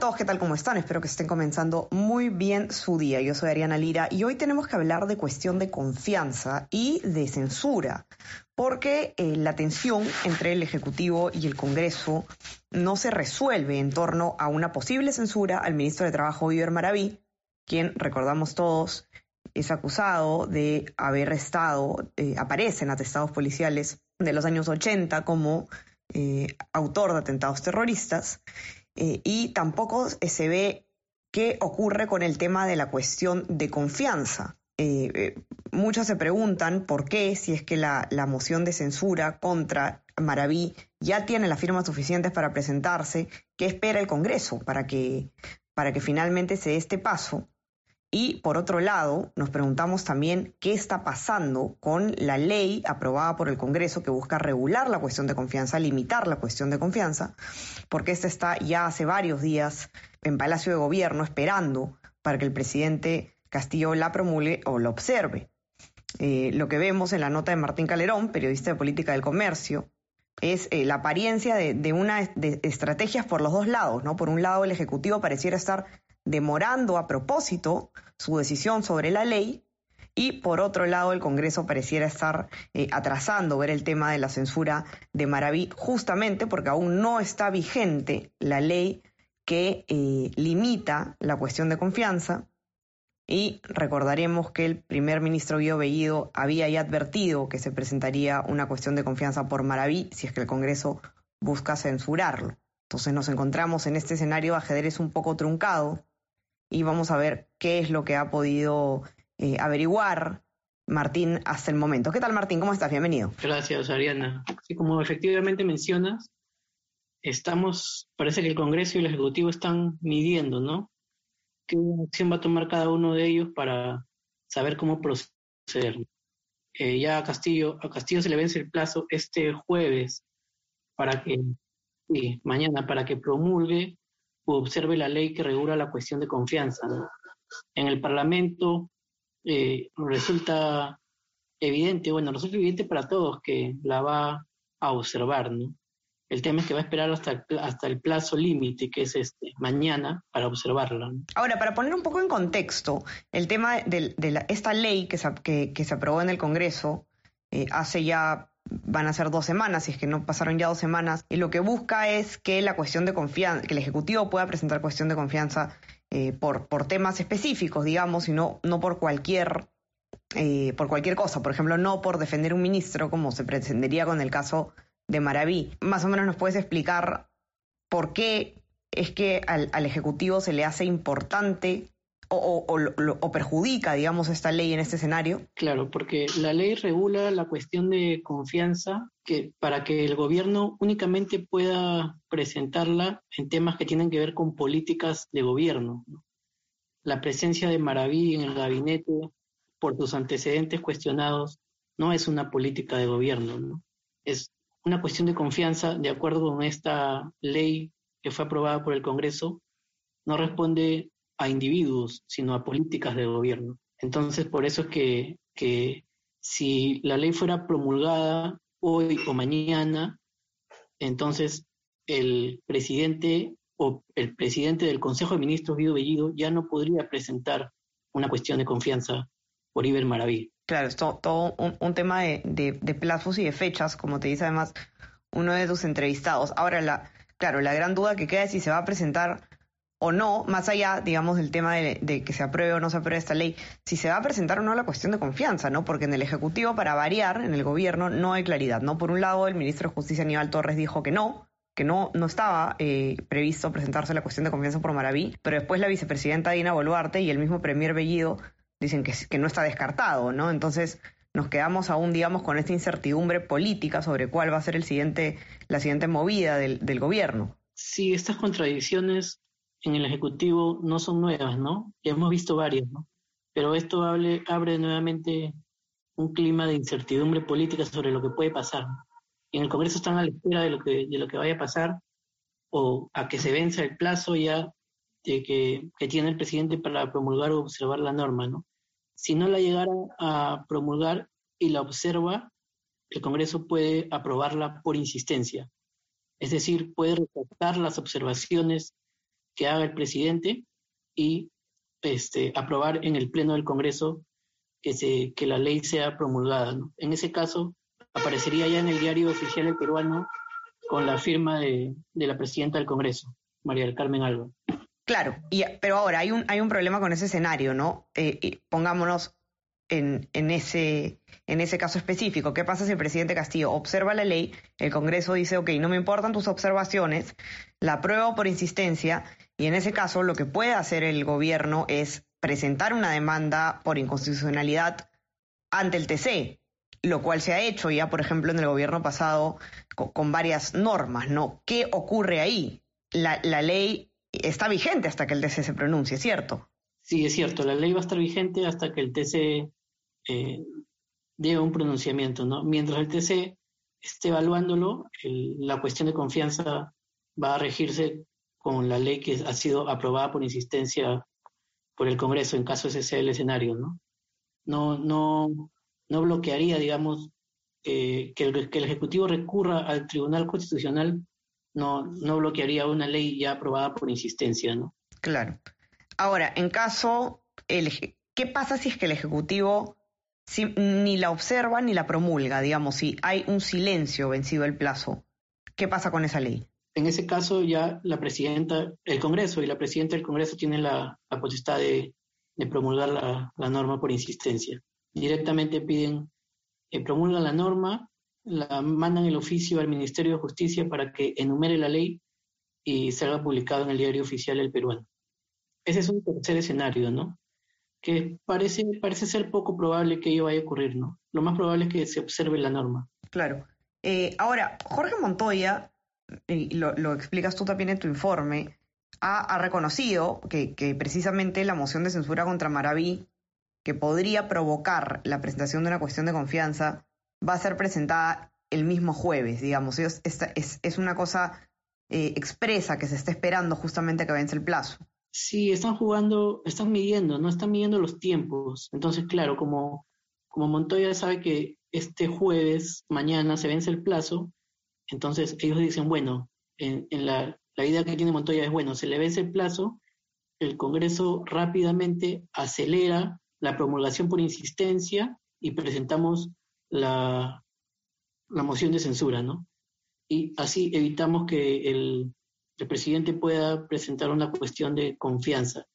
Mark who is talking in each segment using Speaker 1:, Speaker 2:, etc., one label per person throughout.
Speaker 1: Todos, ¿qué tal? ¿Cómo están? Espero que estén comenzando muy bien su día. Yo soy Ariana Lira y hoy tenemos que hablar de cuestión de confianza y de censura, porque eh, la tensión entre el Ejecutivo y el Congreso no se resuelve en torno a una posible censura al ministro de Trabajo, Viver Maraví, quien, recordamos todos, es acusado de haber estado, eh, aparece en atestados policiales de los años 80 como eh, autor de atentados terroristas eh, y tampoco se ve qué ocurre con el tema de la cuestión de confianza. Eh, eh, muchos se preguntan por qué, si es que la, la moción de censura contra Maraví ya tiene las firmas suficientes para presentarse, ¿qué espera el Congreso para que, para que finalmente se dé este paso? Y por otro lado, nos preguntamos también qué está pasando con la ley aprobada por el Congreso que busca regular la cuestión de confianza, limitar la cuestión de confianza, porque esta está ya hace varios días en Palacio de Gobierno esperando para que el presidente Castillo la promulgue o la observe. Eh, lo que vemos en la nota de Martín Calerón, periodista de política del comercio, es eh, la apariencia de, de una de estrategias por los dos lados, ¿no? Por un lado, el Ejecutivo pareciera estar demorando a propósito su decisión sobre la ley y por otro lado el Congreso pareciera estar eh, atrasando ver el tema de la censura de Maraví justamente porque aún no está vigente la ley que eh, limita la cuestión de confianza y recordaremos que el primer ministro Guido Bellido había ya advertido que se presentaría una cuestión de confianza por Maraví si es que el Congreso busca censurarlo. Entonces nos encontramos en este escenario ajedrez un poco truncado y vamos a ver qué es lo que ha podido eh, averiguar Martín hasta el momento. ¿Qué tal Martín? ¿Cómo estás? Bienvenido.
Speaker 2: Gracias, Ariana. Como efectivamente mencionas, estamos, parece que el Congreso y el Ejecutivo están midiendo, ¿no? ¿Qué acción va a tomar cada uno de ellos para saber cómo proceder? Eh, ya a Castillo, a Castillo se le vence el plazo este jueves para que, sí, mañana, para que promulgue observe la ley que regula la cuestión de confianza. En el Parlamento eh, resulta evidente, bueno, resulta evidente para todos que la va a observar, ¿no? El tema es que va a esperar hasta, hasta el plazo límite, que es este, mañana, para observarla.
Speaker 1: Ahora, para poner un poco en contexto, el tema de, esta ley que se, que se, aprobó en el Congreso eh, hace ya van a ser dos semanas, si es que no pasaron ya dos semanas, y lo que busca es que la cuestión de confianza, que el Ejecutivo pueda presentar cuestión de confianza eh, por, por temas específicos, digamos, y no, no por cualquier eh, por cualquier cosa, por ejemplo, no por defender un ministro, como se pretendería con el caso de Maraví. Más o menos nos puedes explicar por qué es que al, al Ejecutivo se le hace importante o, perjudica, digamos, esta ley en este escenario?
Speaker 2: Claro, porque la ley regula la cuestión de confianza que para que el gobierno únicamente pueda presentarla en temas que tienen que ver con políticas de gobierno. ¿no? La presencia de Maraví en el gabinete por sus antecedentes cuestionados no es una política de gobierno, ¿no? es una cuestión de confianza de acuerdo con esta ley que fue aprobada por el Congreso, no responde a individuos, sino a políticas de gobierno. Entonces, por eso es que, si la ley fuera promulgada hoy o mañana, entonces el presidente o el presidente del Consejo de Ministros, Guido Bellido, ya no podría presentar una cuestión de confianza por Iber Maraví.
Speaker 1: Claro, es todo, un, tema de, de, de, plazos y de fechas, como te dice además uno de tus entrevistados. Ahora, la, claro, la gran duda que queda es si se va a presentar o no, más allá, digamos, del tema de, que se apruebe o no se apruebe esta ley, si se va a presentar o no la cuestión de confianza, ¿no? Porque en el Ejecutivo, para variar, en el gobierno, no hay claridad, ¿no? Por un lado, el ministro de Justicia, Aníbal Torres, dijo que no, que no, no estaba eh, previsto presentarse la cuestión de confianza por Maraví, pero después la vicepresidenta Dina Boluarte y el mismo premier Bellido dicen que, que no está descartado, ¿no? Entonces, nos quedamos aún, digamos, con esta incertidumbre política sobre cuál va a ser el siguiente, la siguiente movida del, del gobierno.
Speaker 2: Sí, estas contradicciones en el Ejecutivo no son nuevas, ¿no? Ya hemos visto varias, ¿no? Pero esto abre, abre nuevamente un clima de incertidumbre política sobre lo que puede pasar. y en el Congreso están a la espera de lo que, de lo que vaya a pasar o a que se venza el plazo ya de que, que tiene el presidente para promulgar o observar la norma, ¿no? Si no la llegara a promulgar y la observa, el Congreso puede aprobarla por insistencia. Es decir, puede retractar las observaciones que haga el presidente y este, aprobar en el Pleno del Congreso que, se, que la ley sea promulgada. En ese caso, aparecería ya en el diario oficial el peruano con la firma de, la presidenta del Congreso, María del Carmen Alba.
Speaker 1: Claro, y, pero ahora hay un, hay un problema con ese escenario, ¿no? Eh, pongámonos en, en, ese, en ese caso específico. ¿Qué pasa si el presidente Castillo observa la ley, el Congreso dice, ok, no me importan tus observaciones, la apruebo por insistencia, y en ese caso lo que puede hacer el gobierno es presentar una demanda por inconstitucionalidad ante el TC, lo cual se ha hecho ya, por ejemplo, en el gobierno pasado con, varias normas, ¿no? ¿Qué ocurre ahí? La, ley está vigente hasta que el TC se pronuncie, ¿cierto?
Speaker 2: Sí, es cierto, la ley va a estar vigente hasta que el TC eh, dé un pronunciamiento, ¿no? Mientras el TC esté evaluándolo, la cuestión de confianza va a regirse con la ley que ha sido aprobada por insistencia por el Congreso en caso ese sea el escenario, ¿no? No, no, no bloquearía, digamos, eh, que, el, Ejecutivo recurra al Tribunal Constitucional, no, no bloquearía una ley ya aprobada por insistencia, ¿no?
Speaker 1: Claro. Ahora, en caso, el, ¿qué pasa si es que el Ejecutivo ni la observa ni la promulga, digamos, si hay un silencio vencido el plazo? ¿Qué pasa con esa ley?
Speaker 2: En ese caso ya la presidenta, el Congreso y la presidenta del Congreso tienen la, potestad de, promulgar la, norma por insistencia. Directamente piden, eh, promulgan la norma, la mandan el oficio al Ministerio de Justicia para que enumere la ley y salga publicado en el diario oficial del peruano. Ese es un tercer escenario, ¿no? Que parece, parece ser poco probable que ello vaya a ocurrir, ¿no? Lo más probable es que se observe la norma.
Speaker 1: Claro. Eh, ahora, Jorge Montoya y lo, explicas tú también en tu informe, ha, reconocido que, precisamente la moción de censura contra Maraví, que podría provocar la presentación de una cuestión de confianza, va a ser presentada el mismo jueves, digamos. Es, una cosa eh, expresa que se está esperando justamente que vence el plazo.
Speaker 2: Sí, están jugando, están midiendo, no están midiendo los tiempos. Entonces, claro, como, como Montoya sabe que este jueves, mañana, se vence el plazo, entonces ellos dicen, bueno, en, la, idea que tiene Montoya es, bueno, se le vence el plazo, el Congreso rápidamente acelera la promulgación por insistencia y presentamos la, la moción de censura, ¿no? Y así evitamos que el, el presidente pueda presentar una cuestión de confianza.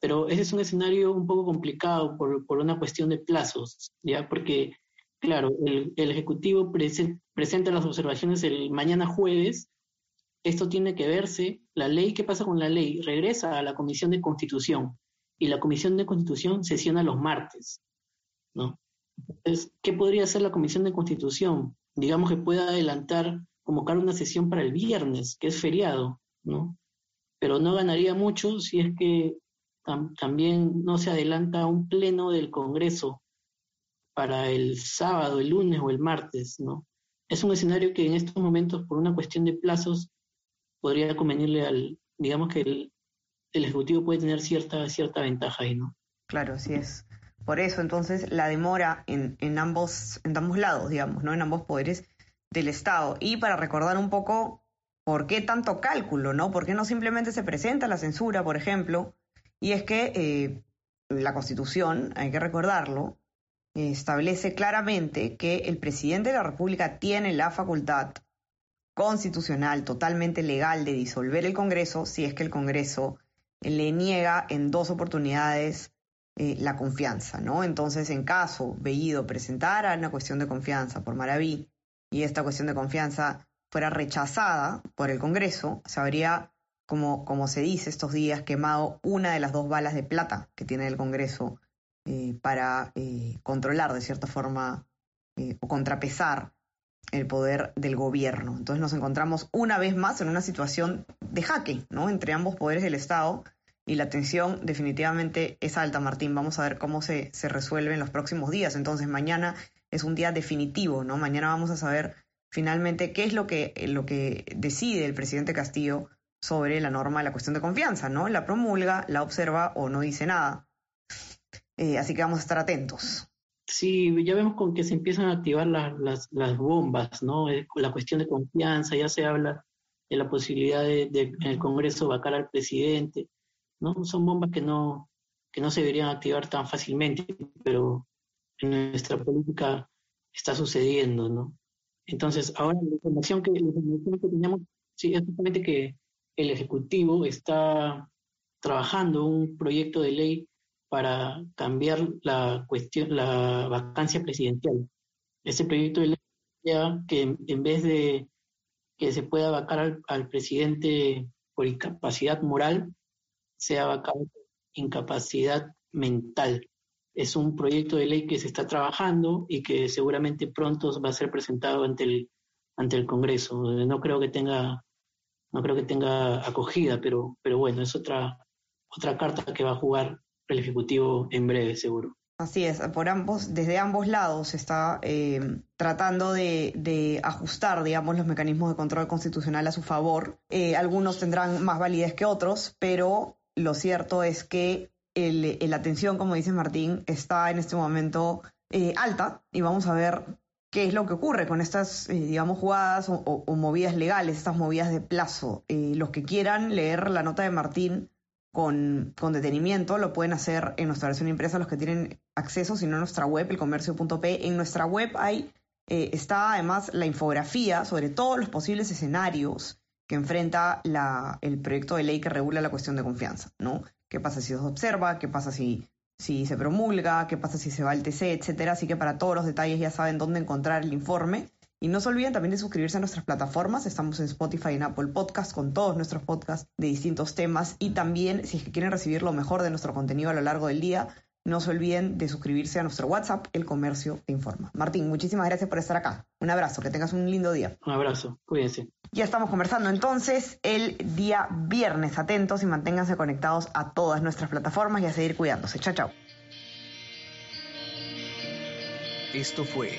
Speaker 2: Pero ese es un escenario un poco complicado por, por una cuestión de plazos, ¿ya? Porque Claro, el, Ejecutivo presenta las observaciones el mañana jueves. Esto tiene que verse, la ley, ¿qué pasa con la ley? Regresa a la Comisión de Constitución y la Comisión de Constitución sesiona los martes, ¿no? Entonces, ¿qué podría hacer la Comisión de Constitución? Digamos que pueda adelantar, convocar una sesión para el viernes, que es feriado, ¿no? Pero no ganaría mucho si es que también no se adelanta un pleno del Congreso para el sábado, el lunes o el martes, ¿no? Es un escenario que en estos momentos, por una cuestión de plazos, podría convenirle al, digamos que el, Ejecutivo puede tener cierta, cierta ventaja ahí, ¿no?
Speaker 1: Claro, así es. Por eso, entonces, la demora en, en, ambos, en ambos lados, digamos, ¿no? En ambos poderes del Estado. Y para recordar un poco por qué tanto cálculo, ¿no? ¿Por qué no simplemente se presenta la censura, por ejemplo? Y es que eh, la Constitución, hay que recordarlo, establece claramente que el presidente de la República tiene la facultad constitucional totalmente legal de disolver el Congreso si es que el Congreso le niega en dos oportunidades eh, la confianza, ¿no? Entonces, en caso Bellido presentara una cuestión de confianza por Maraví y esta cuestión de confianza fuera rechazada por el Congreso, se habría, como, como se dice estos días, quemado una de las dos balas de plata que tiene el Congreso eh, para eh, controlar de cierta forma eh, o contrapesar el poder del gobierno. Entonces nos encontramos una vez más en una situación de jaque ¿no? entre ambos poderes del Estado y la tensión definitivamente es alta, Martín. Vamos a ver cómo se, se resuelve en los próximos días. Entonces mañana es un día definitivo, ¿no? Mañana vamos a saber finalmente qué es lo que, lo que decide el presidente Castillo sobre la norma de la cuestión de confianza, ¿no? La promulga, la observa o no dice nada. Eh, así que vamos a estar atentos.
Speaker 2: Sí, ya vemos con que se empiezan a activar las, las, bombas, ¿no? Eh, la cuestión de confianza, ya se habla de la posibilidad de, de en el Congreso vacar al presidente, ¿no? Son bombas que no, que no se deberían activar tan fácilmente, pero en nuestra política está sucediendo, ¿no? Entonces, ahora la información que, la información que teníamos, sí, es justamente que el Ejecutivo está trabajando un proyecto de ley para cambiar la cuestión, la vacancia presidencial. Ese proyecto de ley que en vez de que se pueda vacar al, presidente por incapacidad moral, sea vacado por incapacidad mental. Es un proyecto de ley que se está trabajando y que seguramente pronto va a ser presentado ante el, ante el Congreso. No creo que tenga no creo que tenga acogida, pero, pero bueno, es otra, otra carta que va a jugar el Ejecutivo en breve, seguro.
Speaker 1: Así es, por ambos, desde ambos lados se está eh, tratando de, ajustar, digamos, los mecanismos de control constitucional a su favor. Eh, algunos tendrán más validez que otros, pero lo cierto es que la atención, como dice Martín, está en este momento eh, alta y vamos a ver qué es lo que ocurre con estas, eh, digamos, jugadas o, movidas legales, estas movidas de plazo. Los que quieran leer la nota de Martín con, con, detenimiento lo pueden hacer en nuestra versión impresa, los que tienen acceso, sino en nuestra web, elcomercio.p. En nuestra web hay, eh, está además la infografía sobre todos los posibles escenarios que enfrenta la, el proyecto de ley que regula la cuestión de confianza, ¿no? ¿Qué pasa si se observa? ¿Qué pasa si si se promulga, qué pasa si se va al TC, etcétera. Así que para todos los detalles ya saben dónde encontrar el informe. Y no se olviden también de suscribirse a nuestras plataformas. Estamos en Spotify y en Apple Podcast con todos nuestros podcasts de distintos temas. Y también, si es que quieren recibir lo mejor de nuestro contenido a lo largo del día, no se olviden de suscribirse a nuestro WhatsApp, El Comercio Te Informa. Martín, muchísimas gracias por estar acá. Un abrazo, que tengas un lindo día.
Speaker 2: Un abrazo, cuídense.
Speaker 1: Ya estamos conversando entonces el día viernes. Atentos y manténganse conectados a todas nuestras plataformas y a seguir cuidándose. Chao, chao.
Speaker 3: Esto fue